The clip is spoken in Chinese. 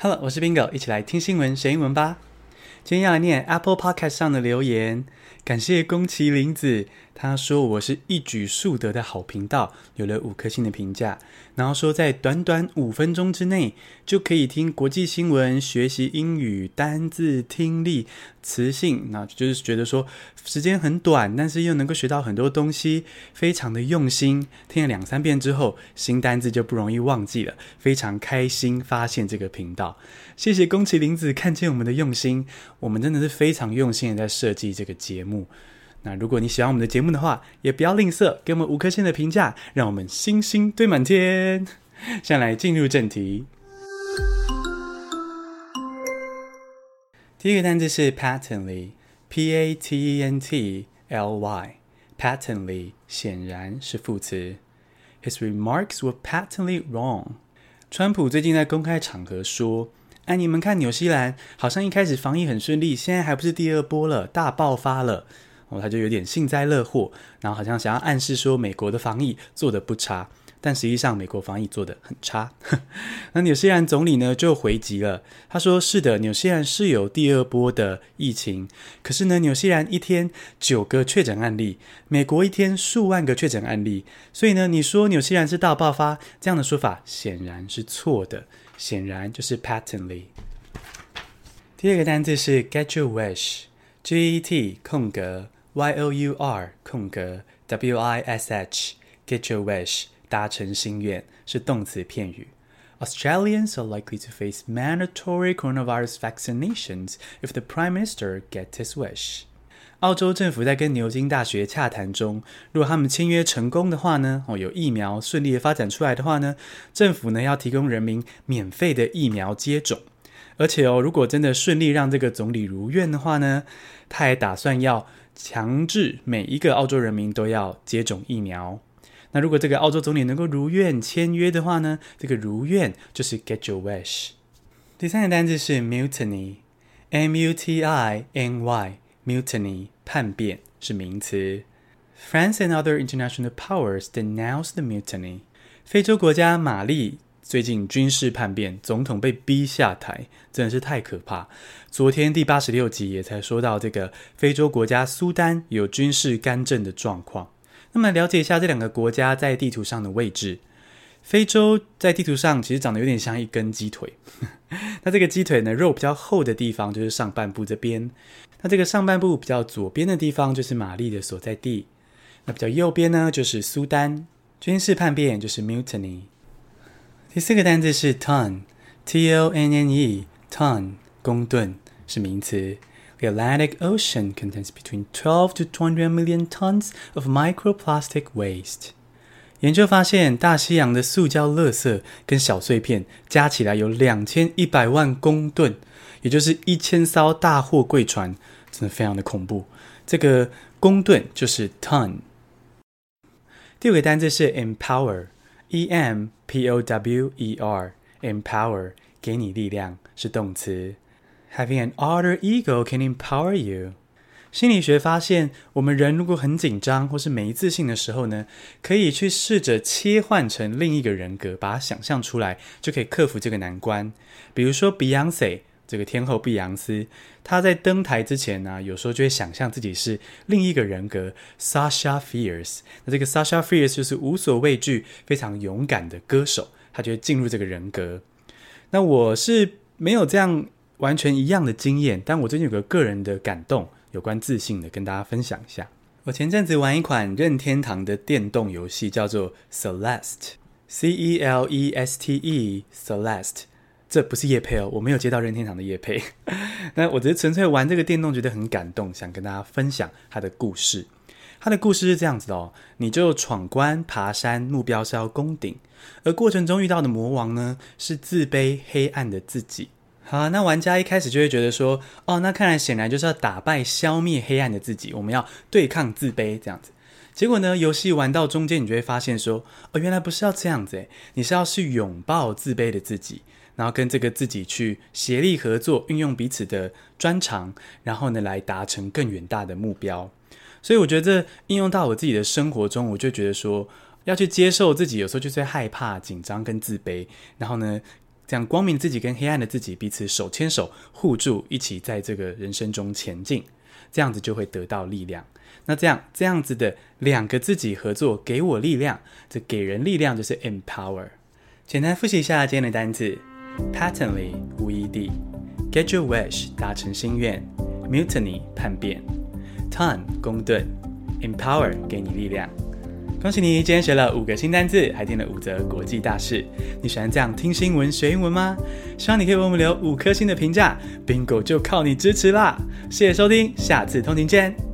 Hello，我是 Bingo，一起来听新闻学英文吧。今天要来念 Apple Podcast 上的留言，感谢宫崎玲子。她说：“我是一举数得的好频道，有了五颗星的评价。然后说，在短短五分钟之内就可以听国际新闻、学习英语、单字、听力、磁性，那就是觉得说时间很短，但是又能够学到很多东西，非常的用心。听了两三遍之后，新单字就不容易忘记了，非常开心发现这个频道。谢谢宫崎玲子看见我们的用心，我们真的是非常用心的在设计这个节目。”那如果你喜欢我们的节目的话，也不要吝啬，给我们五颗星的评价，让我们星星堆满天。现在来进入正题。第一个单词是 patently，P-A-T-E-N-T-L-Y，patently 显然是副词。His remarks were patently wrong。川普最近在公开场合说：“哎，你们看纽西兰，好像一开始防疫很顺利，现在还不是第二波了，大爆发了。”哦，他就有点幸灾乐祸，然后好像想要暗示说美国的防疫做得不差，但实际上美国防疫做得很差。那纽西兰总理呢就回击了，他说：“是的，纽西兰是有第二波的疫情，可是呢，纽西兰一天九个确诊案例，美国一天数万个确诊案例，所以呢，你说纽西兰是大爆发，这样的说法显然是错的，显然就是 patently。”第二个单字是 get your wish，G E T 空格。Y O U R 空格 W I S H Get your wish 达成心愿是动词片语。Australians are likely to face mandatory coronavirus vaccinations if the Prime Minister gets his wish。澳洲政府在跟牛津大学洽谈中，如果他们签约成功的话呢，哦，有疫苗顺利的发展出来的话呢，政府呢要提供人民免费的疫苗接种。而且哦，如果真的顺利让这个总理如愿的话呢，他还打算要。强制每一个澳洲人民都要接种疫苗。那如果这个澳洲总理能够如愿签约的话呢，这个如愿就是 get your wish。第三个单字是 mutiny，M-U-T-I-N-Y，mutiny 叛变是名词。France and other international powers denounce the mutiny。非洲国家马利。最近军事叛变，总统被逼下台，真的是太可怕。昨天第八十六集也才说到这个非洲国家苏丹有军事干政的状况。那么了解一下这两个国家在地图上的位置。非洲在地图上其实长得有点像一根鸡腿，那这个鸡腿呢，肉比较厚的地方就是上半部这边，那这个上半部比较左边的地方就是马利的所在地，那比较右边呢就是苏丹。军事叛变就是 mutiny。第四个单字是 ton，T-O-N-N-E，ton，公吨是名词。The Atlantic Ocean contains between twelve to twenty million tons of microplastic waste。研究发现，大西洋的塑胶垃圾跟小碎片加起来有两千一百万公吨，也就是一千艘大货柜船，真的非常的恐怖。这个公吨就是 ton。第五个单字是 empower。E M P O W E R empower 给你力量是动词。Having an alter ego can empower you。心理学发现，我们人如果很紧张或是没自信的时候呢，可以去试着切换成另一个人格，把它想象出来，就可以克服这个难关。比如说 Beyonce。这个天后碧昂斯，她在登台之前呢，有时候就会想象自己是另一个人格，Sasha Fierce。那这个 Sasha Fierce 就是无所畏惧、非常勇敢的歌手，她就会进入这个人格。那我是没有这样完全一样的经验，但我最近有个个人的感动，有关自信的，跟大家分享一下。我前阵子玩一款任天堂的电动游戏，叫做 Celeste，C E L E S T E，Celeste。这不是叶配哦，我没有接到任天堂的叶配。那我只是纯粹玩这个电动，觉得很感动，想跟大家分享他的故事。他的故事是这样子的哦，你就闯关爬山，目标是要攻顶，而过程中遇到的魔王呢，是自卑黑暗的自己。好，那玩家一开始就会觉得说，哦，那看来显然就是要打败、消灭黑暗的自己，我们要对抗自卑这样子。结果呢，游戏玩到中间，你就会发现说，哦，原来不是要这样子诶，你是要去拥抱自卑的自己。然后跟这个自己去协力合作，运用彼此的专长，然后呢，来达成更远大的目标。所以我觉得应用到我自己的生活中，我就觉得说要去接受自己，有时候就是害怕、紧张跟自卑。然后呢，这样光明自己跟黑暗的自己彼此手牵手互助，一起在这个人生中前进，这样子就会得到力量。那这样这样子的两个自己合作，给我力量，这给人力量就是 empower。简单复习一下今天的单词：patently 无疑地，get your wish 达成心愿，mutiny 叛变，ton 公吨，empower 给你力量。恭喜你，今天学了五个新单字，还听了五则国际大事。你喜欢这样听新闻学英文吗？希望你可以为我们留五颗星的评价，Bingo 就靠你支持啦！谢谢收听，下次通勤见。